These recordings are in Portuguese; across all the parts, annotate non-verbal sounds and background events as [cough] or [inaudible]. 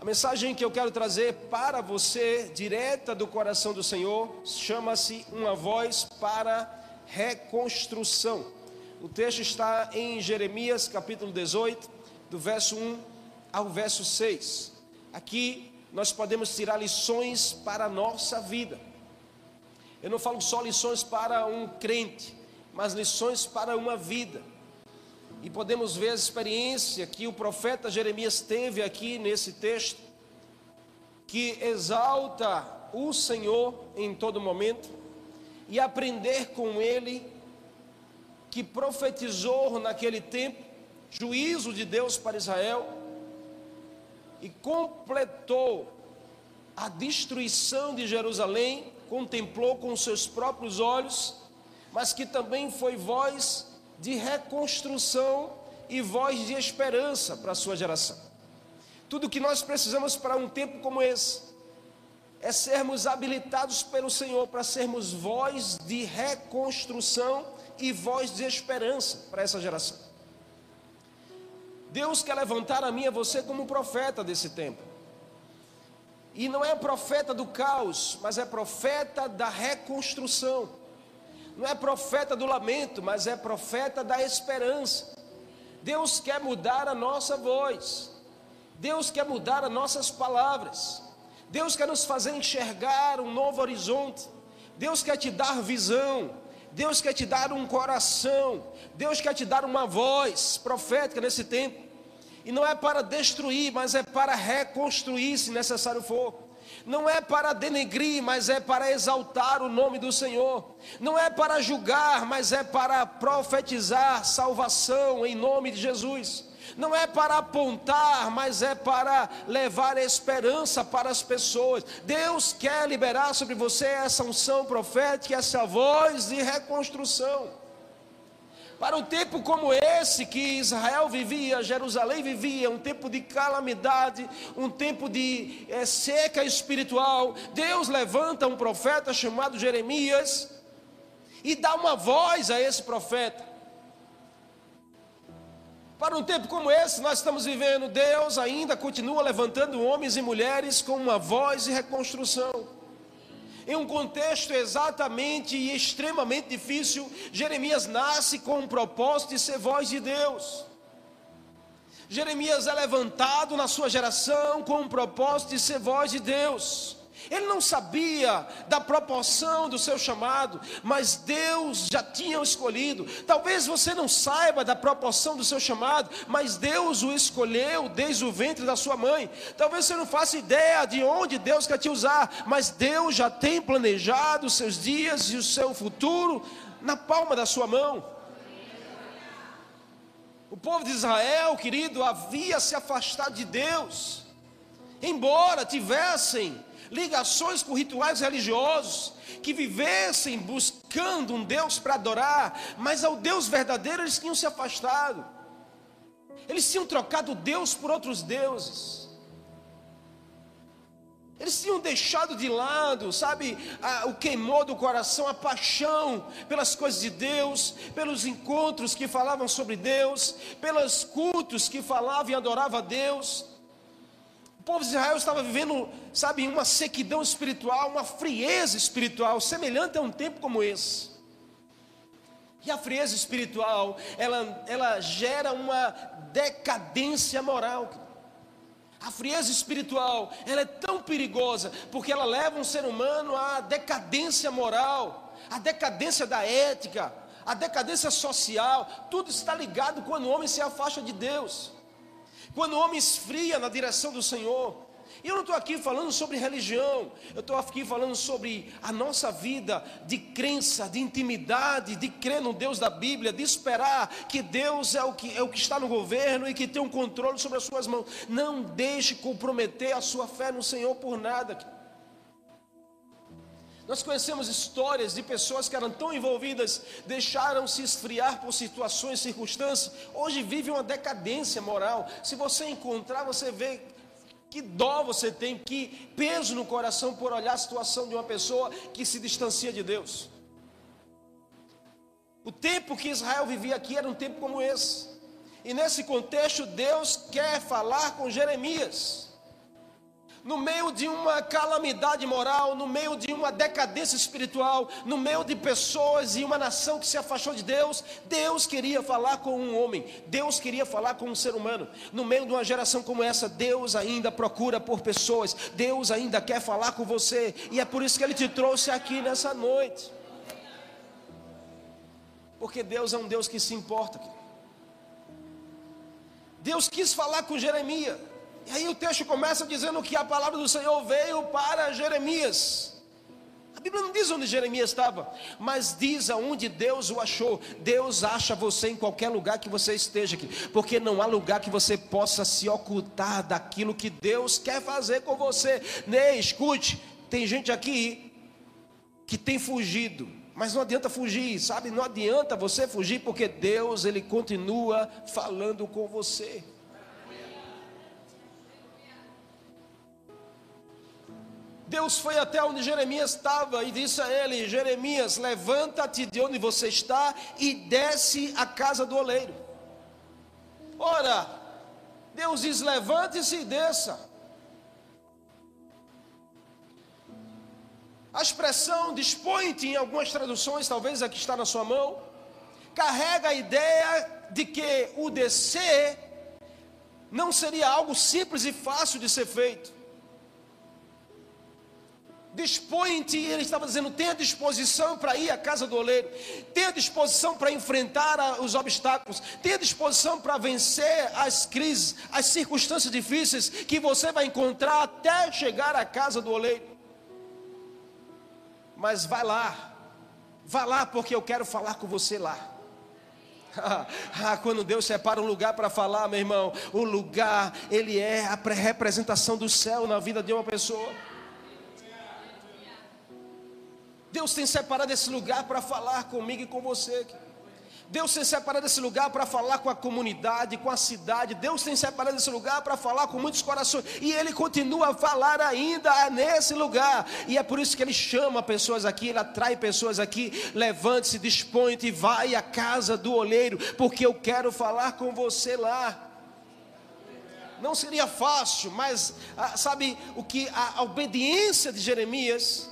A mensagem que eu quero trazer para você, direta do coração do Senhor, chama-se Uma Voz para Reconstrução. O texto está em Jeremias capítulo 18, do verso 1 ao verso 6. Aqui nós podemos tirar lições para a nossa vida. Eu não falo só lições para um crente, mas lições para uma vida. E podemos ver a experiência que o profeta Jeremias teve aqui nesse texto, que exalta o Senhor em todo momento, e aprender com ele, que profetizou naquele tempo juízo de Deus para Israel e completou a destruição de Jerusalém, contemplou com seus próprios olhos, mas que também foi voz de reconstrução e voz de esperança para a sua geração. Tudo que nós precisamos para um tempo como esse é sermos habilitados pelo Senhor para sermos voz de reconstrução e voz de esperança para essa geração. Deus quer levantar a mim e a você como profeta desse tempo. E não é profeta do caos, mas é profeta da reconstrução. Não é profeta do lamento, mas é profeta da esperança. Deus quer mudar a nossa voz. Deus quer mudar as nossas palavras. Deus quer nos fazer enxergar um novo horizonte. Deus quer te dar visão. Deus quer te dar um coração. Deus quer te dar uma voz profética nesse tempo. E não é para destruir, mas é para reconstruir, se necessário for. Não é para denegrir, mas é para exaltar o nome do Senhor. Não é para julgar, mas é para profetizar salvação em nome de Jesus. Não é para apontar, mas é para levar esperança para as pessoas. Deus quer liberar sobre você essa unção profética, essa voz de reconstrução. Para um tempo como esse que Israel vivia, Jerusalém vivia, um tempo de calamidade, um tempo de é, seca espiritual, Deus levanta um profeta chamado Jeremias e dá uma voz a esse profeta. Para um tempo como esse, nós estamos vivendo, Deus ainda continua levantando homens e mulheres com uma voz de reconstrução em um contexto exatamente e extremamente difícil, Jeremias nasce com um propósito de ser voz de Deus. Jeremias é levantado na sua geração com um propósito de ser voz de Deus. Ele não sabia da proporção do seu chamado, mas Deus já tinha o escolhido. Talvez você não saiba da proporção do seu chamado, mas Deus o escolheu desde o ventre da sua mãe. Talvez você não faça ideia de onde Deus quer te usar, mas Deus já tem planejado os seus dias e o seu futuro na palma da sua mão. O povo de Israel, querido, havia se afastado de Deus, embora tivessem ligações com rituais religiosos, que vivessem buscando um Deus para adorar, mas ao Deus verdadeiro eles tinham se afastado. Eles tinham trocado Deus por outros deuses. Eles tinham deixado de lado, sabe, a, o queimou do coração, a paixão pelas coisas de Deus, pelos encontros que falavam sobre Deus, pelos cultos que falavam e adoravam a Deus. Povo de Israel estava vivendo, sabe, uma sequidão espiritual, uma frieza espiritual, semelhante a um tempo como esse. E a frieza espiritual, ela, ela gera uma decadência moral. A frieza espiritual, ela é tão perigosa, porque ela leva um ser humano à decadência moral, à decadência da ética, à decadência social. Tudo está ligado quando o homem se afasta de Deus quando o homem esfria na direção do Senhor. Eu não estou aqui falando sobre religião, eu estou aqui falando sobre a nossa vida de crença, de intimidade, de crer no Deus da Bíblia, de esperar que Deus é o que, é o que está no governo e que tem um controle sobre as suas mãos. Não deixe comprometer a sua fé no Senhor por nada. Nós conhecemos histórias de pessoas que eram tão envolvidas, deixaram se esfriar por situações, circunstâncias, hoje vivem uma decadência moral. Se você encontrar, você vê que dó você tem, que peso no coração por olhar a situação de uma pessoa que se distancia de Deus. O tempo que Israel vivia aqui era um tempo como esse. E nesse contexto, Deus quer falar com Jeremias. No meio de uma calamidade moral, no meio de uma decadência espiritual, no meio de pessoas e uma nação que se afastou de Deus, Deus queria falar com um homem, Deus queria falar com um ser humano. No meio de uma geração como essa, Deus ainda procura por pessoas, Deus ainda quer falar com você, e é por isso que Ele te trouxe aqui nessa noite. Porque Deus é um Deus que se importa. Deus quis falar com Jeremias. E aí o texto começa dizendo que a palavra do Senhor veio para Jeremias. A Bíblia não diz onde Jeremias estava, mas diz aonde Deus o achou. Deus acha você em qualquer lugar que você esteja aqui, porque não há lugar que você possa se ocultar daquilo que Deus quer fazer com você. Ney, escute, tem gente aqui que tem fugido, mas não adianta fugir, sabe? Não adianta você fugir, porque Deus ele continua falando com você. Deus foi até onde Jeremias estava e disse a ele: Jeremias, levanta-te de onde você está e desce à casa do oleiro. Ora, Deus diz: levante-se e desça. A expressão dispõe-te em algumas traduções, talvez aqui está na sua mão, carrega a ideia de que o descer não seria algo simples e fácil de ser feito. Dispõe-te, ele estava dizendo, tenha disposição para ir à casa do oleiro, tenha disposição para enfrentar os obstáculos, tenha disposição para vencer as crises, as circunstâncias difíceis que você vai encontrar até chegar à casa do oleiro. Mas vai lá, vá lá porque eu quero falar com você lá. [laughs] ah, quando Deus separa um lugar para falar, meu irmão, o lugar, ele é a representação do céu na vida de uma pessoa. Deus tem separado esse lugar para falar comigo e com você. Deus tem separado esse lugar para falar com a comunidade, com a cidade. Deus tem separado esse lugar para falar com muitos corações. E Ele continua a falar ainda nesse lugar. E é por isso que Ele chama pessoas aqui, Ele atrai pessoas aqui. Levante-se, dispõe-te e vai à casa do olheiro, porque eu quero falar com você lá. Não seria fácil, mas ah, sabe o que a, a obediência de Jeremias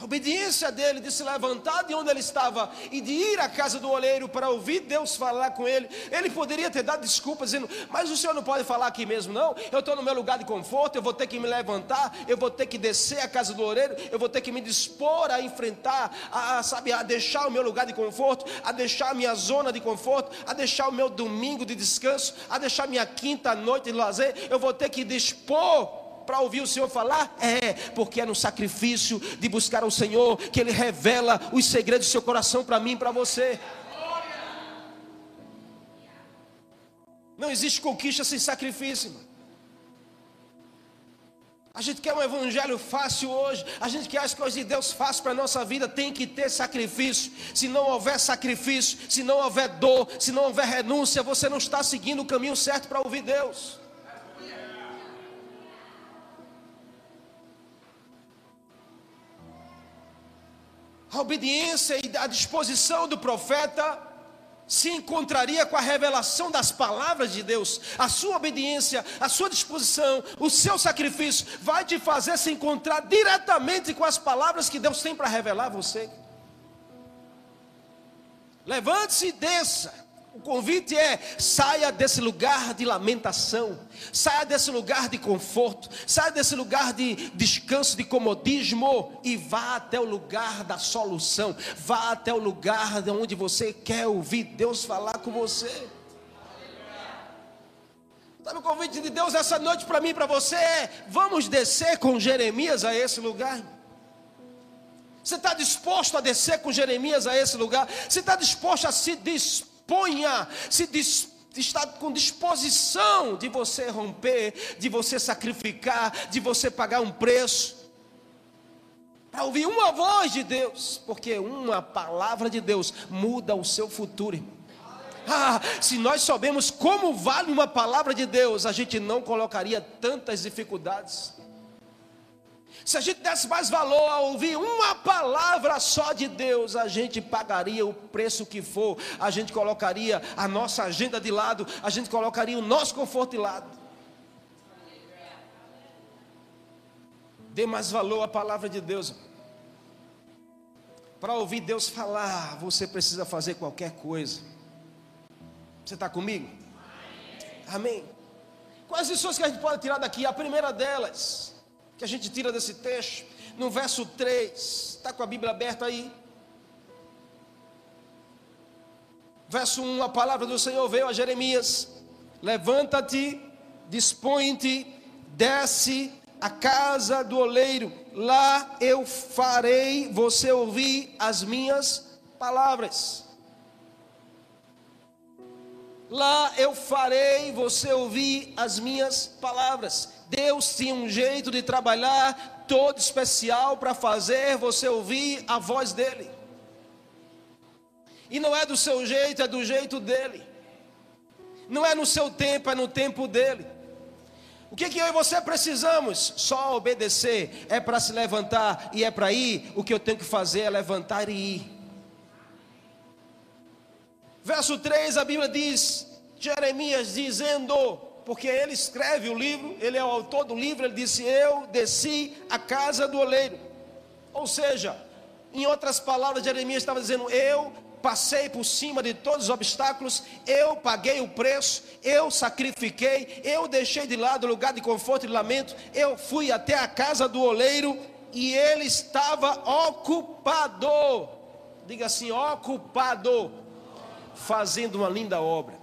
a obediência dele de se levantar de onde ele estava e de ir à casa do oleiro para ouvir Deus falar com ele. Ele poderia ter dado desculpas, dizendo: Mas o senhor não pode falar aqui mesmo, não? Eu estou no meu lugar de conforto, eu vou ter que me levantar, eu vou ter que descer à casa do oleiro, eu vou ter que me dispor a enfrentar, a, sabe, a deixar o meu lugar de conforto, a deixar a minha zona de conforto, a deixar o meu domingo de descanso, a deixar minha quinta noite de lazer. Eu vou ter que dispor para ouvir o Senhor falar? É, porque é no sacrifício de buscar o Senhor que Ele revela os segredos do seu coração para mim e para você. Não existe conquista sem sacrifício. A gente quer um evangelho fácil hoje, a gente quer as coisas de Deus fácil para a nossa vida, tem que ter sacrifício. Se não houver sacrifício, se não houver dor, se não houver renúncia, você não está seguindo o caminho certo para ouvir Deus. A obediência e a disposição do profeta se encontraria com a revelação das palavras de Deus. A sua obediência, a sua disposição, o seu sacrifício vai te fazer se encontrar diretamente com as palavras que Deus tem para revelar a você. Levante-se e desça. O convite é: saia desse lugar de lamentação, saia desse lugar de conforto, saia desse lugar de descanso, de comodismo e vá até o lugar da solução, vá até o lugar de onde você quer ouvir Deus falar com você. Sabe o convite de Deus essa noite para mim e para você é: vamos descer com Jeremias a esse lugar. Você está disposto a descer com Jeremias a esse lugar? Você está disposto a se dispor? Disponha, se dis, está com disposição de você romper, de você sacrificar, de você pagar um preço. Para ouvir uma voz de Deus, porque uma palavra de Deus muda o seu futuro. Ah, se nós soubemos como vale uma palavra de Deus, a gente não colocaria tantas dificuldades. Se a gente desse mais valor a ouvir uma palavra só de Deus, a gente pagaria o preço que for, a gente colocaria a nossa agenda de lado, a gente colocaria o nosso conforto de lado. Dê mais valor à palavra de Deus. Para ouvir Deus falar, você precisa fazer qualquer coisa. Você está comigo? Amém. Quais lições que a gente pode tirar daqui? A primeira delas, que a gente tira desse texto, no verso 3, está com a Bíblia aberta aí. Verso 1, a palavra do Senhor veio a Jeremias: Levanta-te, dispõe-te, desce a casa do oleiro, lá eu farei você ouvir as minhas palavras. Lá eu farei você ouvir as minhas palavras. Deus tinha um jeito de trabalhar todo especial para fazer você ouvir a voz dele. E não é do seu jeito, é do jeito dele. Não é no seu tempo, é no tempo dele. O que, que eu e você precisamos? Só obedecer. É para se levantar e é para ir. O que eu tenho que fazer é levantar e ir. Verso 3, a Bíblia diz: Jeremias dizendo, porque ele escreve o livro, ele é o autor do livro, ele disse: Eu desci a casa do oleiro. Ou seja, em outras palavras, Jeremias estava dizendo: Eu passei por cima de todos os obstáculos, eu paguei o preço, eu sacrifiquei, eu deixei de lado o lugar de conforto e lamento, eu fui até a casa do oleiro e ele estava ocupado. Diga assim, ocupado, fazendo uma linda obra.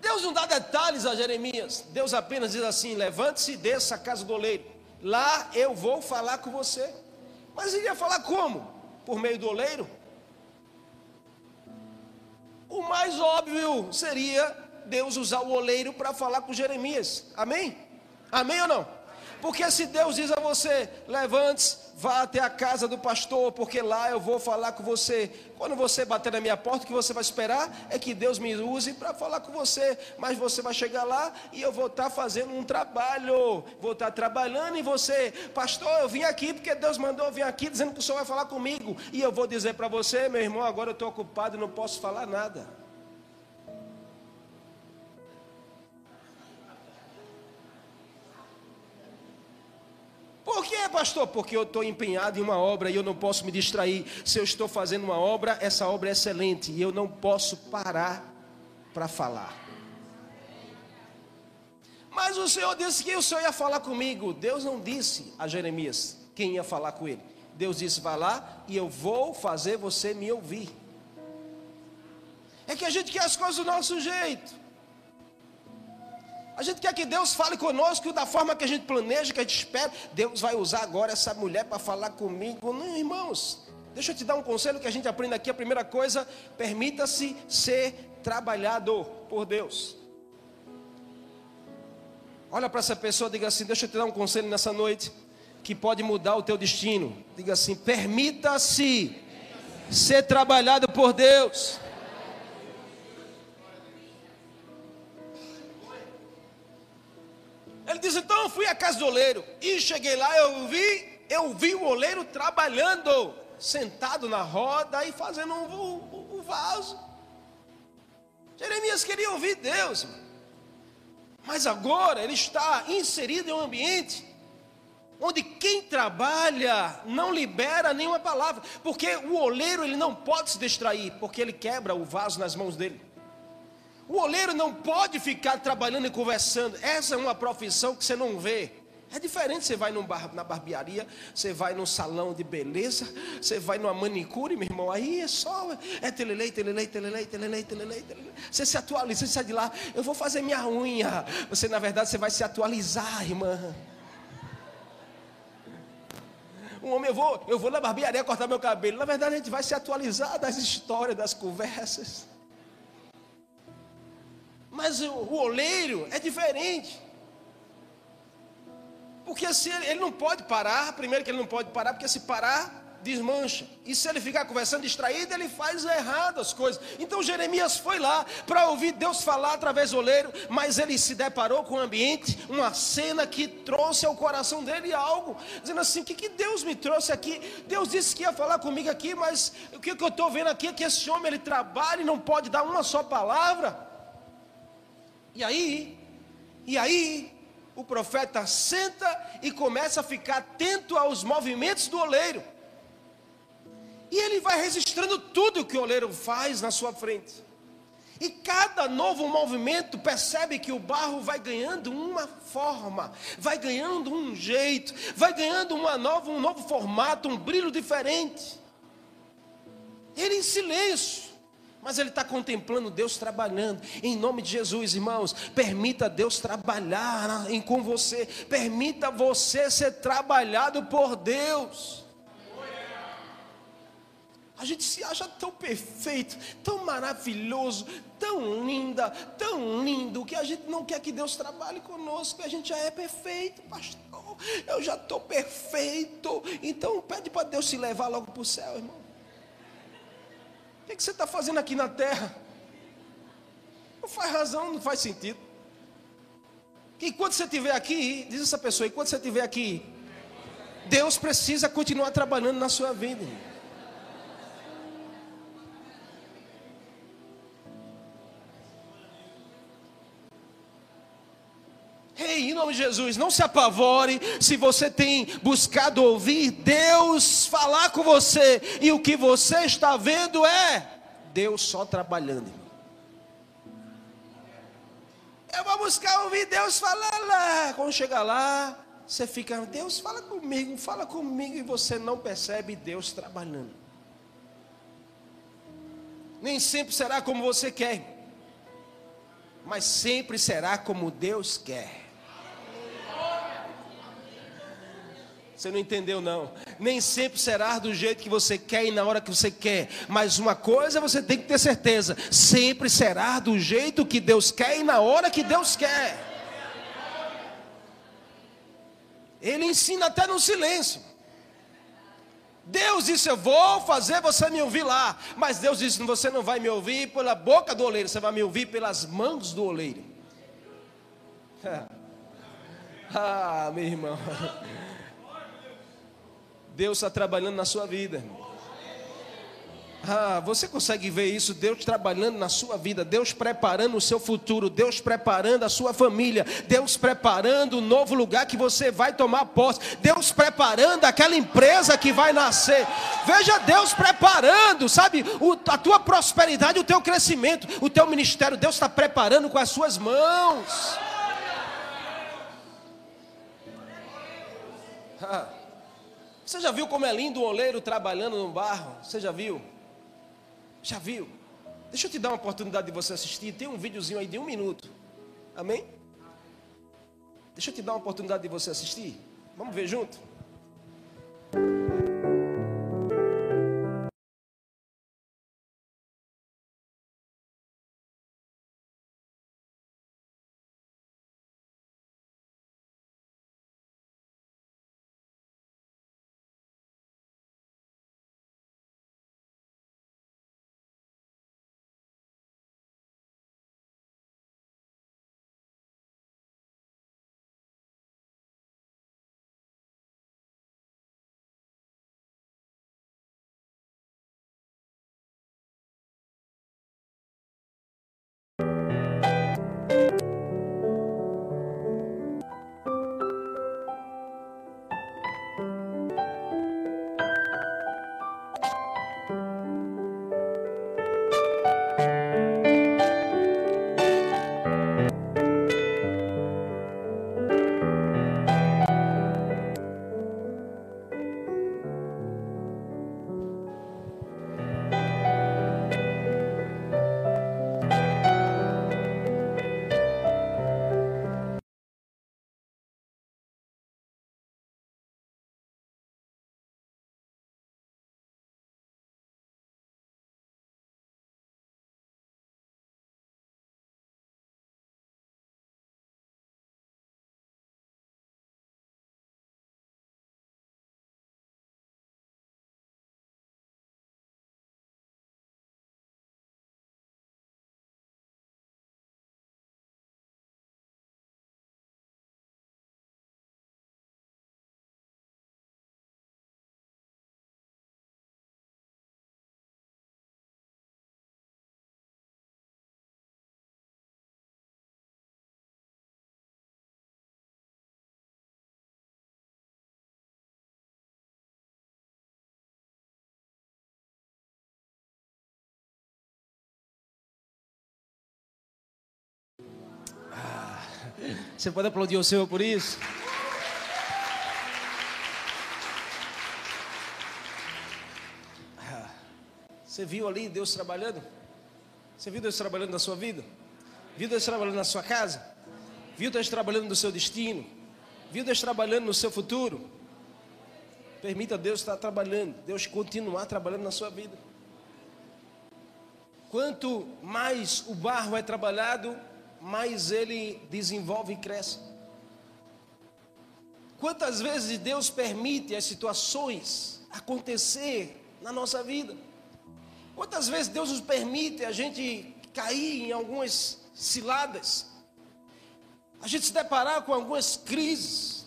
Deus não dá detalhes a Jeremias, Deus apenas diz assim: levante-se e desça a casa do oleiro, lá eu vou falar com você. Mas ele ia falar como? Por meio do oleiro? O mais óbvio seria Deus usar o oleiro para falar com Jeremias. Amém? Amém ou não? Porque se Deus diz a você, levante-se, vá até a casa do pastor, porque lá eu vou falar com você. Quando você bater na minha porta, o que você vai esperar é que Deus me use para falar com você. Mas você vai chegar lá e eu vou estar tá fazendo um trabalho. Vou estar tá trabalhando e você, pastor, eu vim aqui porque Deus mandou eu vir aqui dizendo que o senhor vai falar comigo. E eu vou dizer para você, meu irmão, agora eu estou ocupado e não posso falar nada. Pastor? Porque eu estou empenhado em uma obra e eu não posso me distrair. Se eu estou fazendo uma obra, essa obra é excelente e eu não posso parar para falar. Mas o Senhor disse que o Senhor ia falar comigo. Deus não disse a Jeremias quem ia falar com ele. Deus disse: Vá lá e eu vou fazer você me ouvir. É que a gente quer as coisas do nosso jeito. A gente quer que Deus fale conosco da forma que a gente planeja, que a gente espera. Deus vai usar agora essa mulher para falar comigo. Não, irmãos, deixa eu te dar um conselho que a gente aprende aqui. A primeira coisa, permita-se ser trabalhado por Deus. Olha para essa pessoa, diga assim: Deixa eu te dar um conselho nessa noite que pode mudar o teu destino. Diga assim: Permita-se ser trabalhado por Deus. Ele diz: então eu fui à casa do oleiro e cheguei lá, eu vi, eu vi o oleiro trabalhando, sentado na roda e fazendo um, um, um vaso. Jeremias queria ouvir Deus, mas agora ele está inserido em um ambiente onde quem trabalha não libera nenhuma palavra, porque o oleiro ele não pode se distrair, porque ele quebra o vaso nas mãos dele. O oleiro não pode ficar trabalhando e conversando. Essa é uma profissão que você não vê. É diferente, você vai bar, na barbearia, você vai num salão de beleza, você vai numa manicure, meu irmão, aí é só, é telelei, telelei, telelei, telelei, telelei, telelei. Você se atualiza, você sai de lá, eu vou fazer minha unha. Você, na verdade, você vai se atualizar, irmã. Um homem, eu vou, eu vou na barbearia cortar meu cabelo. Na verdade, a gente vai se atualizar das histórias, das conversas. Mas o, oleiro é diferente. Porque se ele, ele não pode parar, primeiro que ele não pode parar, porque se parar, desmancha. E se ele ficar conversando distraído, ele faz errado as coisas. Então Jeremias foi lá para ouvir Deus falar através do oleiro, mas ele se deparou com um ambiente, uma cena que trouxe ao coração dele algo, dizendo assim: o que, que Deus me trouxe aqui? Deus disse que ia falar comigo aqui, mas o que, que eu estou vendo aqui é que esse homem ele trabalha e não pode dar uma só palavra. E aí, e aí, o profeta senta e começa a ficar atento aos movimentos do oleiro. E ele vai registrando tudo que o oleiro faz na sua frente. E cada novo movimento percebe que o barro vai ganhando uma forma, vai ganhando um jeito, vai ganhando uma nova, um novo formato, um brilho diferente. Ele em silêncio, mas ele está contemplando Deus trabalhando. Em nome de Jesus, irmãos, permita Deus trabalhar em, com você, permita você ser trabalhado por Deus. A gente se acha tão perfeito, tão maravilhoso, tão linda, tão lindo, que a gente não quer que Deus trabalhe conosco, a gente já é perfeito, pastor. Eu já estou perfeito. Então pede para Deus se levar logo para o céu, irmão. Que, que você está fazendo aqui na terra? Não faz razão, não faz sentido. Que enquanto você estiver aqui, diz essa pessoa, enquanto você estiver aqui, Deus precisa continuar trabalhando na sua vida. Ei, em nome de Jesus, não se apavore se você tem buscado ouvir Deus falar com você e o que você está vendo é Deus só trabalhando. Eu vou buscar ouvir Deus falar lá. Quando chega lá, você fica, Deus fala comigo, fala comigo e você não percebe Deus trabalhando. Nem sempre será como você quer, mas sempre será como Deus quer. Você não entendeu, não. Nem sempre será do jeito que você quer e na hora que você quer. Mas uma coisa você tem que ter certeza: sempre será do jeito que Deus quer e na hora que Deus quer. Ele ensina até no silêncio. Deus disse: Eu vou fazer você me ouvir lá. Mas Deus disse: Você não vai me ouvir pela boca do oleiro, você vai me ouvir pelas mãos do oleiro. [laughs] ah, meu irmão. Deus está trabalhando na sua vida. Ah, você consegue ver isso? Deus trabalhando na sua vida, Deus preparando o seu futuro, Deus preparando a sua família, Deus preparando o novo lugar que você vai tomar posse, Deus preparando aquela empresa que vai nascer. Veja Deus preparando, sabe, o, a tua prosperidade, o teu crescimento, o teu ministério, Deus está preparando com as suas mãos. Ah. Você já viu como é lindo o oleiro trabalhando no barro? Você já viu? Já viu? Deixa eu te dar uma oportunidade de você assistir. Tem um videozinho aí de um minuto. Amém? Deixa eu te dar uma oportunidade de você assistir. Vamos ver junto? Você pode aplaudir o Senhor por isso? Ah, você viu ali Deus trabalhando? Você viu Deus trabalhando na sua vida? Viu Deus trabalhando na sua casa? Viu Deus trabalhando no seu destino? Viu Deus trabalhando no seu futuro? Permita Deus estar trabalhando, Deus continuar trabalhando na sua vida. Quanto mais o barro é trabalhado, mais ele desenvolve e cresce. Quantas vezes Deus permite as situações acontecer na nossa vida? Quantas vezes Deus nos permite a gente cair em algumas ciladas, a gente se deparar com algumas crises.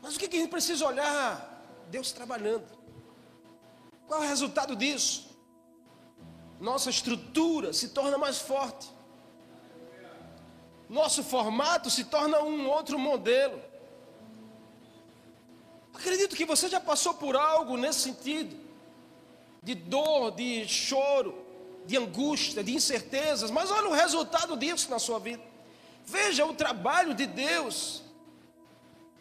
Mas o que, a gente precisa olhar? Deus trabalhando. Qual é o resultado disso? Nossa estrutura se torna mais forte. Nosso formato se torna um outro modelo. Acredito que você já passou por algo nesse sentido, de dor, de choro, de angústia, de incertezas, mas olha o resultado disso na sua vida. Veja o trabalho de Deus.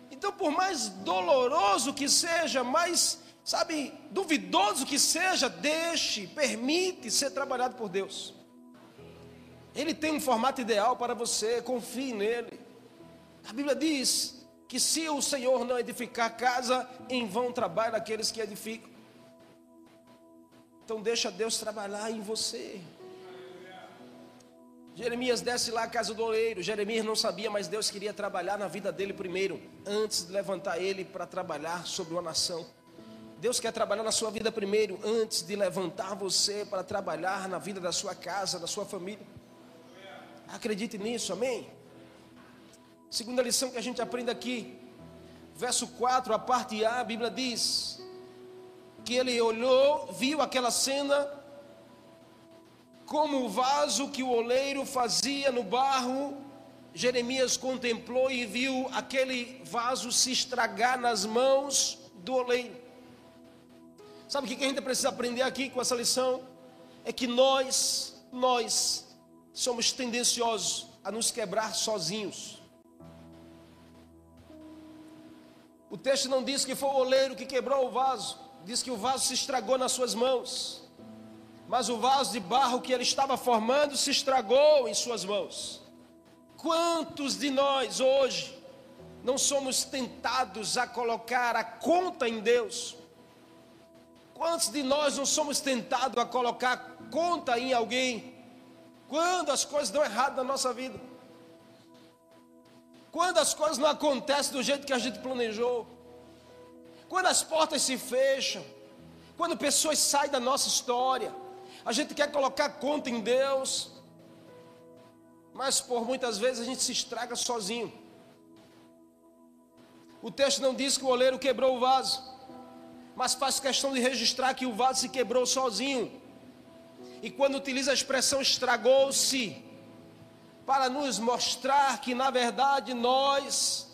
Então, por mais doloroso que seja, mais, sabe, duvidoso que seja, deixe, permite ser trabalhado por Deus. Ele tem um formato ideal para você, confie nele. A Bíblia diz que se o Senhor não edificar casa, em vão trabalham aqueles que edificam. Então deixa Deus trabalhar em você. Jeremias desce lá à casa do oleiro. Jeremias não sabia, mas Deus queria trabalhar na vida dele primeiro, antes de levantar ele para trabalhar sobre uma nação. Deus quer trabalhar na sua vida primeiro, antes de levantar você para trabalhar na vida da sua casa, da sua família. Acredite nisso, amém? Segunda lição que a gente aprende aqui, verso 4, a parte A, a Bíblia diz: que ele olhou, viu aquela cena, como o vaso que o oleiro fazia no barro, Jeremias contemplou e viu aquele vaso se estragar nas mãos do oleiro. Sabe o que a gente precisa aprender aqui com essa lição? É que nós, nós, somos tendenciosos a nos quebrar sozinhos. O texto não diz que foi o oleiro que quebrou o vaso diz que o vaso se estragou nas suas mãos, mas o vaso de barro que ele estava formando se estragou em suas mãos. Quantos de nós hoje não somos tentados a colocar a conta em Deus? Quantos de nós não somos tentados a colocar conta em alguém? Quando as coisas dão errado na nossa vida? Quando as coisas não acontecem do jeito que a gente planejou? Quando as portas se fecham, quando pessoas saem da nossa história, a gente quer colocar conta em Deus, mas por muitas vezes a gente se estraga sozinho. O texto não diz que o oleiro quebrou o vaso, mas faz questão de registrar que o vaso se quebrou sozinho. E quando utiliza a expressão estragou-se, para nos mostrar que na verdade nós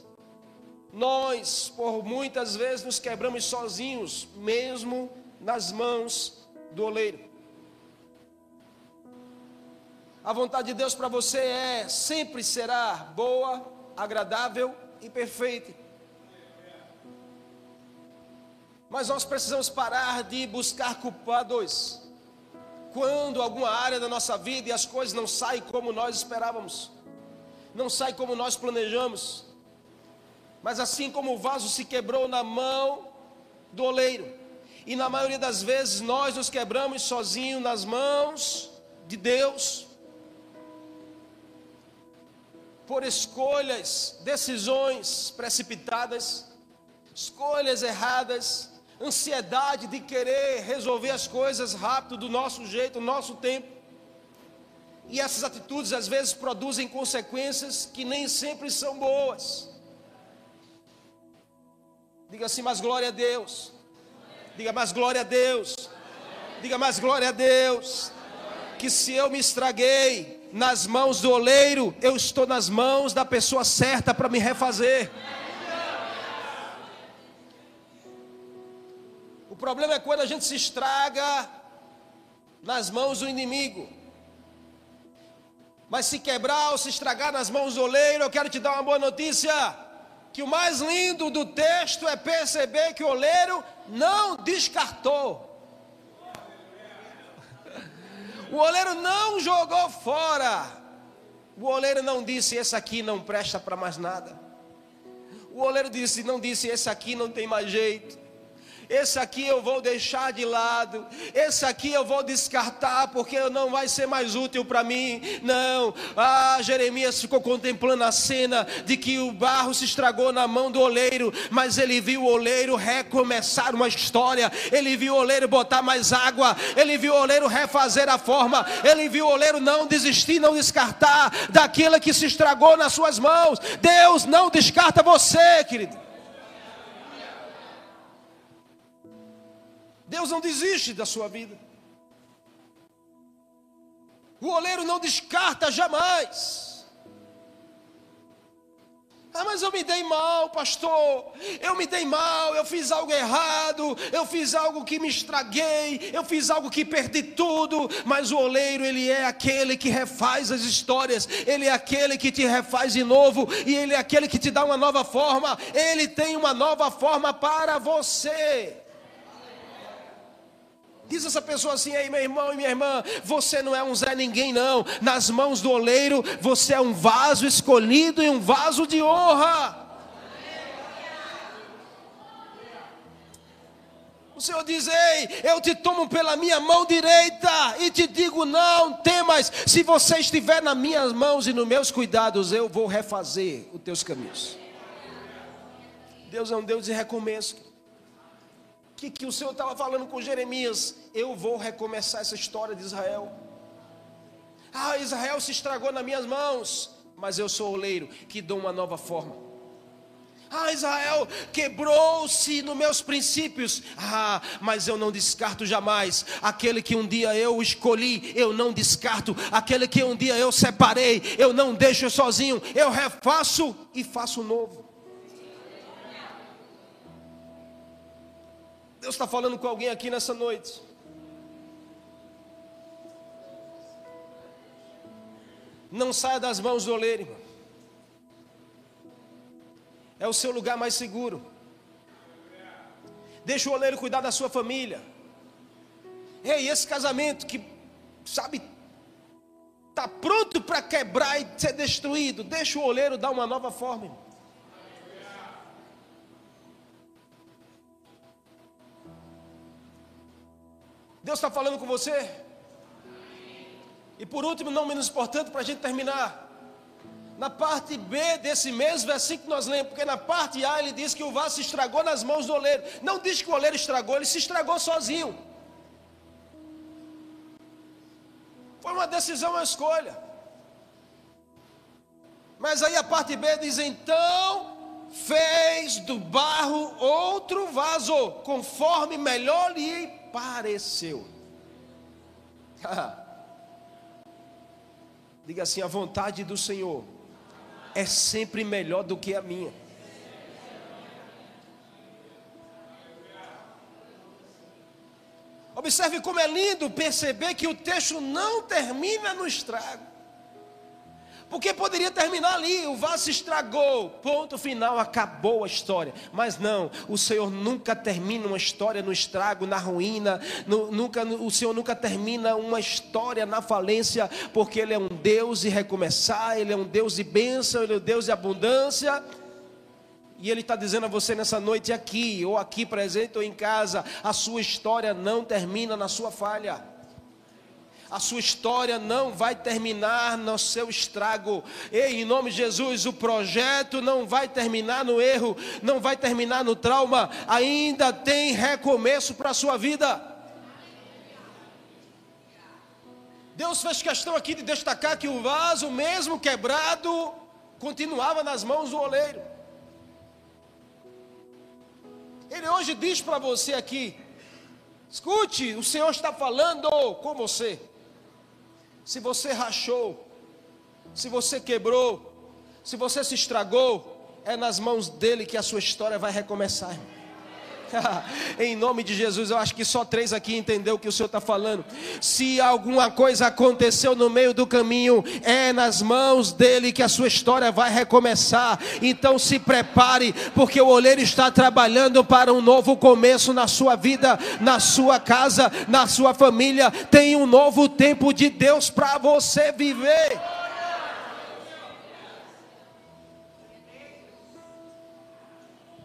nós, por muitas vezes, nos quebramos sozinhos, mesmo nas mãos do oleiro. A vontade de Deus para você é sempre será boa, agradável e perfeita. Mas nós precisamos parar de buscar culpados quando alguma área da nossa vida e as coisas não saem como nós esperávamos, não saem como nós planejamos. Mas assim como o vaso se quebrou na mão do oleiro, e na maioria das vezes nós nos quebramos sozinhos nas mãos de Deus, por escolhas, decisões precipitadas, escolhas erradas, ansiedade de querer resolver as coisas rápido, do nosso jeito, do nosso tempo. E essas atitudes às vezes produzem consequências que nem sempre são boas. Diga assim, mas glória a Deus. Diga mais glória a Deus. Diga mais glória a Deus. Que se eu me estraguei nas mãos do oleiro, eu estou nas mãos da pessoa certa para me refazer. Problema é quando a gente se estraga nas mãos do inimigo. Mas se quebrar ou se estragar nas mãos do oleiro, eu quero te dar uma boa notícia. Que o mais lindo do texto é perceber que o oleiro não descartou. [laughs] O oleiro não jogou fora. O oleiro não disse: Esse aqui não presta para mais nada. O oleiro disse: Não disse, esse aqui não tem mais jeito. Esse aqui eu vou deixar de lado. Esse aqui eu vou descartar porque não vai ser mais útil para mim. Não. Ah, Jeremias ficou contemplando a cena de que o barro se estragou na mão do oleiro, mas ele viu o oleiro recomeçar uma história. Ele viu o oleiro botar mais água. Ele viu o oleiro refazer a forma. Ele viu o oleiro não desistir, não descartar daquilo que se estragou nas suas mãos. Deus não descarta você, querido. Deus não desiste da sua vida. O oleiro não descarta jamais. Ah, mas eu me dei mal, pastor. Eu me dei mal, eu fiz algo errado, eu fiz algo que me estraguei, eu fiz algo que perdi tudo. Mas o oleiro, ele é aquele que refaz as histórias, ele é aquele que te refaz de novo, e ele é aquele que te dá uma nova forma. Ele tem uma nova forma para você. Diz essa pessoa assim, aí meu irmão e minha irmã, você não é um Zé Ninguém não, nas mãos do oleiro você é um vaso escolhido e um vaso de honra. O Senhor diz: Ei, eu te tomo pela minha mão direita e te digo: Não temas, se você estiver nas minhas mãos e nos meus cuidados, eu vou refazer os teus caminhos. Deus é um Deus de recomeço que, que o Senhor estava falando com Jeremias? Eu vou recomeçar essa história de Israel. Ah, Israel se estragou nas minhas mãos, mas eu sou o oleiro que dou uma nova forma. Ah, Israel quebrou-se nos meus princípios. Ah, mas eu não descarto jamais. Aquele que um dia eu escolhi, eu não descarto. Aquele que um dia eu separei, eu não deixo sozinho. Eu refaço e faço novo. Deus está falando com alguém aqui nessa noite. Não saia das mãos do oleiro, irmão. É o seu lugar mais seguro. Deixa o oleiro cuidar da sua família. Ei, esse casamento que, sabe, está pronto para quebrar e ser destruído. Deixa o oleiro dar uma nova forma. Irmão. Deus está falando com você? E por último, não menos importante, para a gente terminar. Na parte B desse mesmo versículo que nós lemos, porque na parte A ele diz que o vaso se estragou nas mãos do oleiro. Não diz que o oleiro estragou, ele se estragou sozinho. Foi uma decisão, uma escolha. Mas aí a parte B diz: então fez do barro outro vaso, conforme melhor lhe pareceu. [laughs] Diga assim: a vontade do Senhor é sempre melhor do que a minha. Observe como é lindo perceber que o texto não termina no estrago. Porque poderia terminar ali, o vaso se estragou, ponto final, acabou a história. Mas não, o Senhor nunca termina uma história no estrago, na ruína, no, nunca, o Senhor nunca termina uma história na falência, porque Ele é um Deus de recomeçar, Ele é um Deus de bênção, Ele é um Deus de abundância. E Ele está dizendo a você nessa noite aqui, ou aqui presente ou em casa, a sua história não termina na sua falha a sua história não vai terminar no seu estrago. Ei, em nome de Jesus, o projeto não vai terminar no erro, não vai terminar no trauma, ainda tem recomeço para a sua vida. Deus fez questão aqui de destacar que o vaso, mesmo quebrado, continuava nas mãos do oleiro. Ele hoje diz para você aqui: escute, o Senhor está falando com você se você rachou, se você quebrou, se você se estragou, é nas mãos dele que a sua história vai recomeçar. [laughs] em nome de Jesus, eu acho que só três aqui entendeu o que o Senhor está falando. Se alguma coisa aconteceu no meio do caminho, é nas mãos dele que a sua história vai recomeçar. Então se prepare, porque o oleiro está trabalhando para um novo começo na sua vida, na sua casa, na sua família. Tem um novo tempo de Deus para você viver.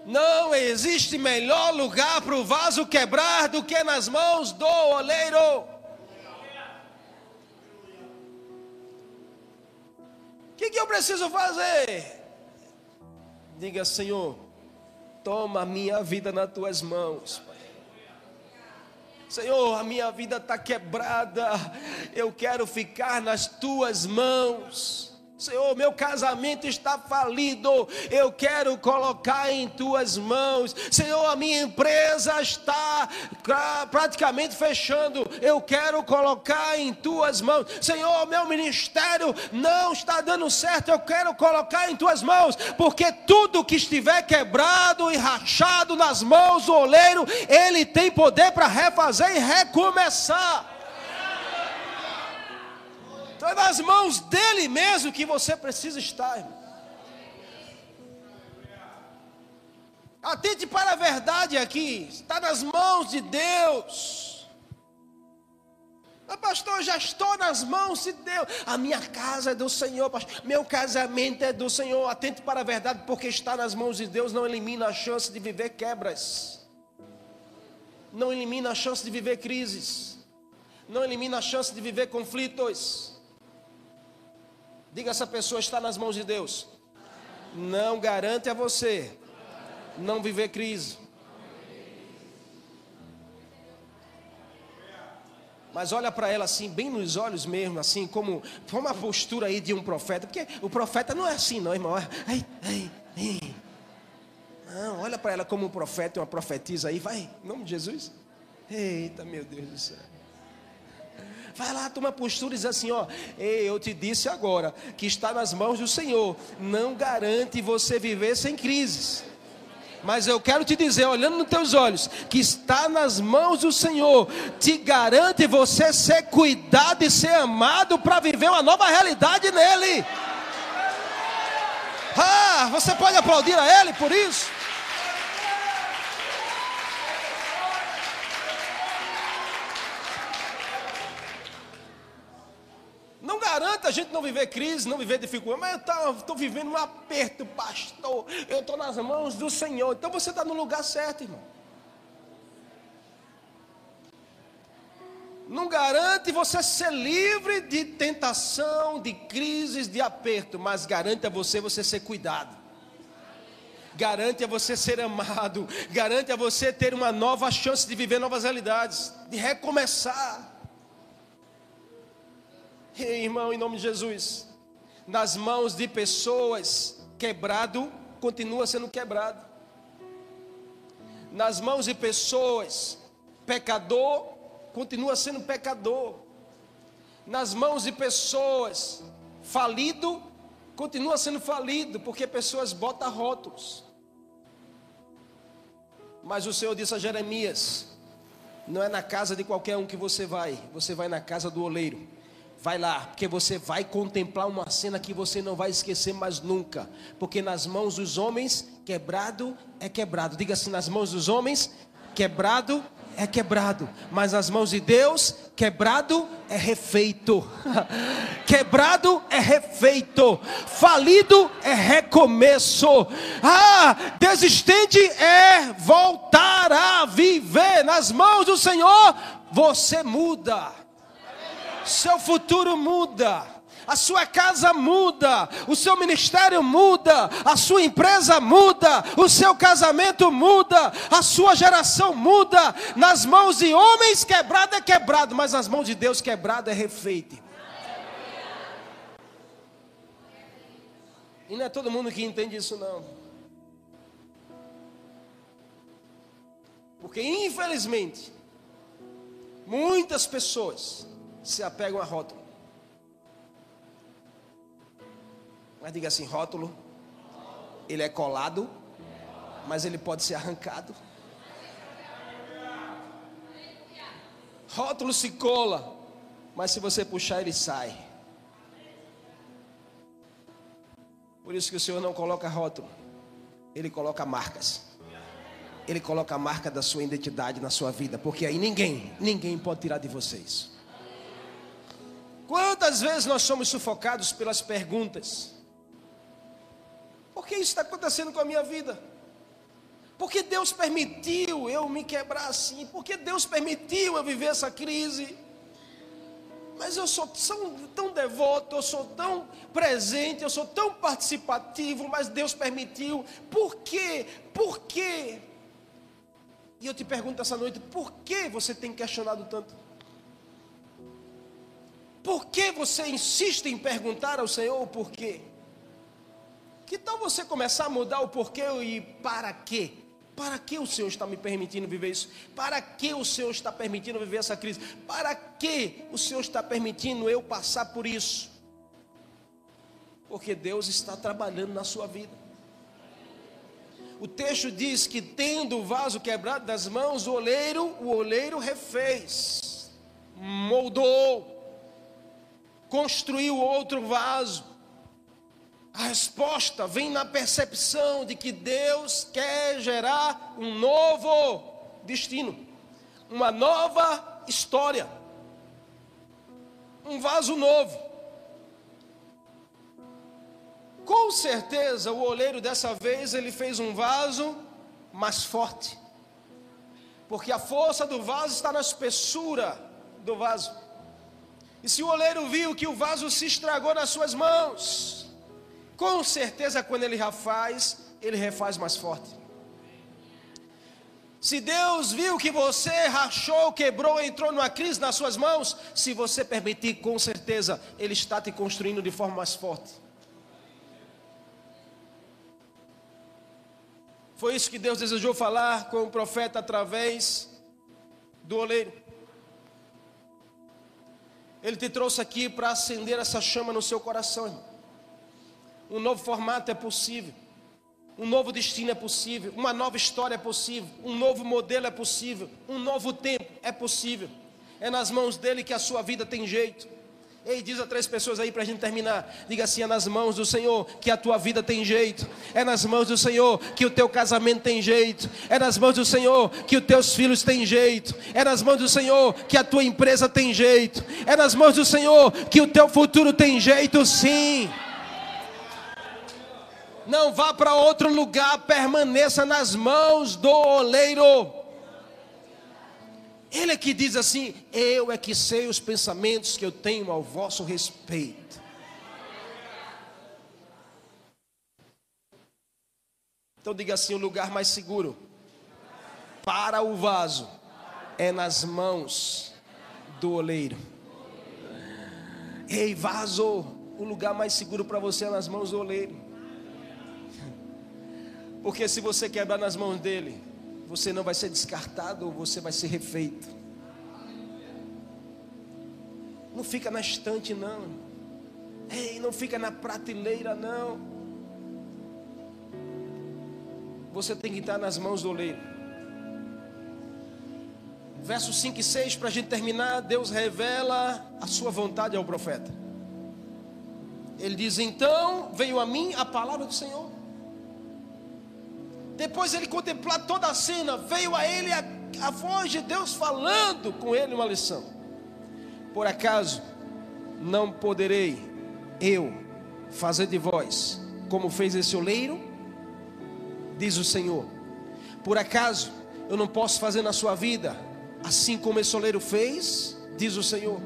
Não existe melhor lugar para o vaso quebrar do que nas mãos do oleiro. O que, que eu preciso fazer? Diga, Senhor, toma a minha vida nas tuas mãos. Senhor, a minha vida está quebrada, eu quero ficar nas tuas mãos. Senhor, meu casamento está falido, eu quero colocar em tuas mãos. Senhor, a minha empresa está praticamente fechando, eu quero colocar em tuas mãos. Senhor, meu ministério não está dando certo, eu quero colocar em tuas mãos, porque tudo que estiver quebrado e rachado nas mãos do oleiro, ele tem poder para refazer e recomeçar. Então é nas mãos dele mesmo que você precisa estar, irmão. Atente para a verdade aqui, está nas mãos de Deus. Ah, pastor, eu já estou nas mãos de Deus. A minha casa é do Senhor, pastor. Meu casamento é do Senhor. Atente para a verdade, porque está nas mãos de Deus não elimina a chance de viver quebras. Não elimina a chance de viver crises. Não elimina a chance de viver conflitos. Diga essa pessoa está nas mãos de Deus. Não garante a você não viver crise. Mas olha para ela assim, bem nos olhos mesmo, assim, como, como a postura aí de um profeta. Porque o profeta não é assim, não, irmão. Ai, ai, ai. Não, olha para ela como um profeta uma profetisa aí, vai, em nome de Jesus. Eita, meu Deus do céu. Vai lá, toma postura e diz assim: ó, eu te disse agora que está nas mãos do Senhor. Não garante você viver sem crises. Mas eu quero te dizer, olhando nos teus olhos, que está nas mãos do Senhor, te garante você ser cuidado e ser amado para viver uma nova realidade nele. Ah, você pode aplaudir a Ele por isso? Gente não viver crise, não viver dificuldade. Mas eu estou vivendo um aperto, pastor. Eu estou nas mãos do Senhor. Então você está no lugar certo, irmão. Não garante você ser livre de tentação, de crises, de aperto, mas garante a você você ser cuidado. Garante a você ser amado, garante a você ter uma nova chance de viver novas realidades, de recomeçar. Ei, irmão, em nome de Jesus, nas mãos de pessoas, quebrado continua sendo quebrado. Nas mãos de pessoas, pecador continua sendo pecador. Nas mãos de pessoas, falido continua sendo falido, porque pessoas botam rótulos. Mas o Senhor disse a Jeremias: não é na casa de qualquer um que você vai, você vai na casa do oleiro. Vai lá, porque você vai contemplar uma cena que você não vai esquecer mais nunca. Porque nas mãos dos homens, quebrado é quebrado. Diga assim: nas mãos dos homens, quebrado é quebrado. Mas nas mãos de Deus, quebrado é refeito. [laughs] quebrado é refeito. Falido é recomeço. Ah, desistente é voltar a viver. Nas mãos do Senhor, você muda seu futuro muda. A sua casa muda, o seu ministério muda, a sua empresa muda, o seu casamento muda, a sua geração muda. Nas mãos de homens quebrado é quebrado, mas nas mãos de Deus quebrado é refeito. E não é todo mundo que entende isso não. Porque infelizmente muitas pessoas se apegam a rótulo. Mas diga assim: rótulo, ele é colado, mas ele pode ser arrancado. Rótulo se cola, mas se você puxar, ele sai. Por isso que o Senhor não coloca rótulo, ele coloca marcas. Ele coloca a marca da sua identidade na sua vida, porque aí ninguém, ninguém pode tirar de vocês. Quantas vezes nós somos sufocados pelas perguntas? Por que isso está acontecendo com a minha vida? Por que Deus permitiu eu me quebrar assim? Por que Deus permitiu eu viver essa crise? Mas eu sou tão, tão devoto, eu sou tão presente, eu sou tão participativo, mas Deus permitiu. Por quê? Por quê? E eu te pergunto essa noite, por que você tem questionado tanto? Por que você insiste em perguntar ao Senhor o porquê? Que tal você começar a mudar o porquê e para quê? Para que o Senhor está me permitindo viver isso? Para que o Senhor está permitindo viver essa crise? Para que o Senhor está permitindo eu passar por isso? Porque Deus está trabalhando na sua vida. O texto diz que tendo o vaso quebrado das mãos, o oleiro, o oleiro refez, moldou, construiu outro vaso. A resposta vem na percepção de que Deus quer gerar um novo destino, uma nova história, um vaso novo. Com certeza, o oleiro dessa vez ele fez um vaso mais forte. Porque a força do vaso está na espessura do vaso. E se o oleiro viu que o vaso se estragou nas suas mãos, com certeza quando ele refaz, ele refaz mais forte. Se Deus viu que você rachou, quebrou, entrou numa crise nas suas mãos, se você permitir, com certeza Ele está te construindo de forma mais forte. Foi isso que Deus desejou falar com o profeta através do oleiro. Ele te trouxe aqui para acender essa chama no seu coração, irmão. Um novo formato é possível. Um novo destino é possível. Uma nova história é possível. Um novo modelo é possível. Um novo tempo é possível. É nas mãos dele que a sua vida tem jeito. Ei, diz a três pessoas aí para a gente terminar. Diga assim: é nas mãos do Senhor que a tua vida tem jeito. É nas mãos do Senhor que o teu casamento tem jeito. É nas mãos do Senhor que os teus filhos têm jeito. É nas mãos do Senhor que a tua empresa tem jeito. É nas mãos do Senhor que o teu futuro tem jeito, sim. Não vá para outro lugar, permaneça nas mãos do oleiro. Ele é que diz assim: Eu é que sei os pensamentos que eu tenho ao vosso respeito. Então diga assim: o lugar mais seguro para o vaso é nas mãos do oleiro. Ei, vaso, o lugar mais seguro para você é nas mãos do oleiro. Porque se você quebrar nas mãos dele, você não vai ser descartado, você vai ser refeito. Não fica na estante, não. Ei, não fica na prateleira, não. Você tem que estar nas mãos do oleiro. Versos 5 e 6, para a gente terminar, Deus revela a sua vontade ao profeta. Ele diz: Então veio a mim a palavra do Senhor depois ele contemplar toda a cena, veio a ele a, a voz de Deus falando com ele uma lição. Por acaso não poderei eu fazer de vós como fez esse oleiro? Diz o Senhor. Por acaso eu não posso fazer na sua vida assim como esse oleiro fez? Diz o Senhor.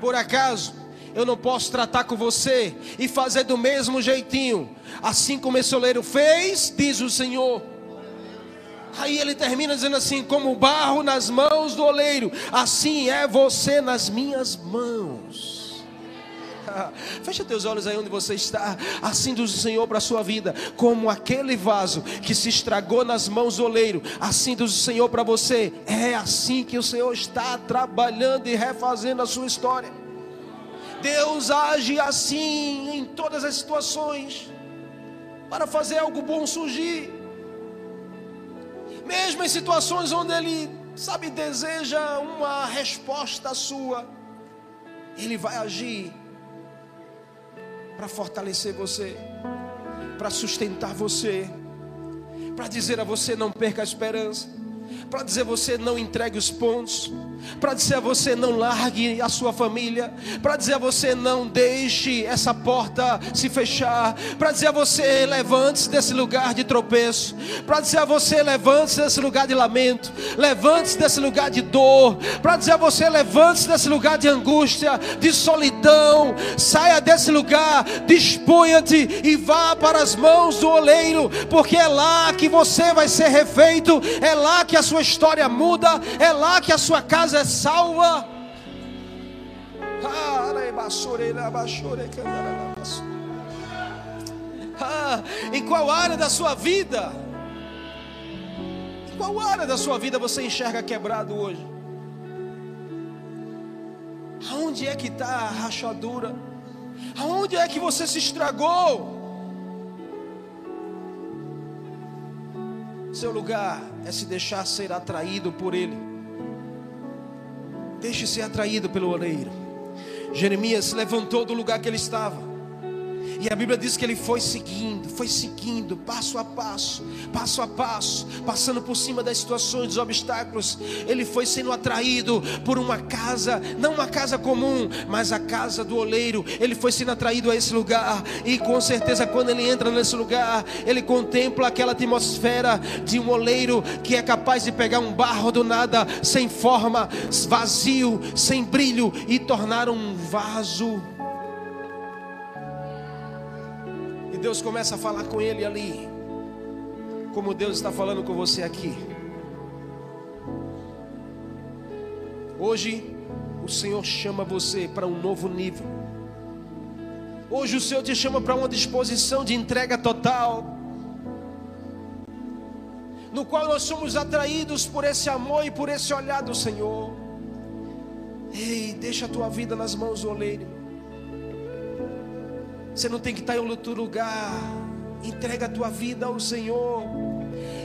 Por acaso eu não posso tratar com você e fazer do mesmo jeitinho, assim como esse oleiro fez, diz o Senhor. Aí ele termina dizendo assim: como barro nas mãos do oleiro, assim é você nas minhas mãos. [laughs] Fecha teus olhos aí onde você está. Assim diz o Senhor para a sua vida, como aquele vaso que se estragou nas mãos do oleiro. Assim diz o Senhor para você. É assim que o Senhor está trabalhando e refazendo a sua história. Deus age assim em todas as situações para fazer algo bom surgir. Mesmo em situações onde Ele sabe, deseja uma resposta sua, Ele vai agir para fortalecer você, para sustentar você, para dizer a você: não perca a esperança, para dizer a você: não entregue os pontos para dizer a você não largue a sua família, para dizer a você não deixe essa porta se fechar, para dizer a você levante-se desse lugar de tropeço, para dizer a você levante-se desse lugar de lamento, levante-se desse lugar de dor, para dizer a você levante-se desse lugar de angústia, de solidão, saia desse lugar, disponha-te e vá para as mãos do oleiro, porque é lá que você vai ser refeito, é lá que a sua história muda, é lá que a sua casa casa é salva. Ah, em qual área da sua vida? Em qual área da sua vida você enxerga quebrado hoje? Aonde é que está a rachadura? Aonde é que você se estragou? Seu lugar é se deixar ser atraído por Ele. Deixe ser atraído pelo oleiro. Jeremias se levantou do lugar que ele estava. E a Bíblia diz que ele foi seguindo, foi seguindo, passo a passo, passo a passo, passando por cima das situações, dos obstáculos. Ele foi sendo atraído por uma casa, não uma casa comum, mas a casa do oleiro. Ele foi sendo atraído a esse lugar. E com certeza, quando ele entra nesse lugar, ele contempla aquela atmosfera de um oleiro que é capaz de pegar um barro do nada, sem forma, vazio, sem brilho, e tornar um vaso Deus começa a falar com ele ali, como Deus está falando com você aqui. Hoje, o Senhor chama você para um novo nível. Hoje, o Senhor te chama para uma disposição de entrega total, no qual nós somos atraídos por esse amor e por esse olhar do Senhor. Ei, deixa a tua vida nas mãos do oleiro. Você não tem que estar em outro lugar. Entrega a tua vida ao Senhor.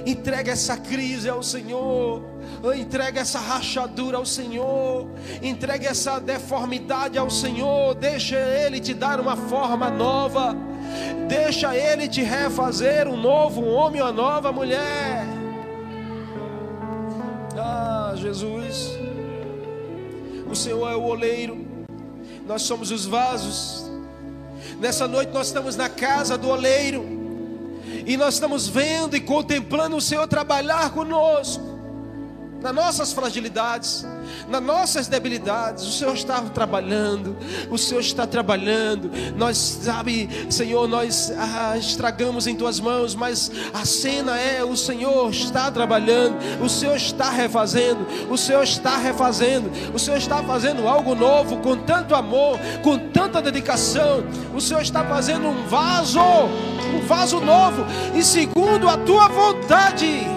Entrega essa crise ao Senhor. Entrega essa rachadura ao Senhor. Entrega essa deformidade ao Senhor. Deixa Ele te dar uma forma nova. Deixa Ele te refazer um novo homem ou uma nova mulher. Ah, Jesus. O Senhor é o oleiro. Nós somos os vasos. Nessa noite nós estamos na casa do oleiro. E nós estamos vendo e contemplando o Senhor trabalhar conosco nas nossas fragilidades, nas nossas debilidades. O Senhor está trabalhando, o Senhor está trabalhando. Nós, sabe, Senhor, nós ah, estragamos em tuas mãos, mas a cena é: o Senhor está trabalhando, o Senhor está refazendo, o Senhor está refazendo, o Senhor está fazendo algo novo com tanto amor, com tanta dedicação. O Senhor está fazendo um vaso, um vaso novo, e segundo a tua vontade.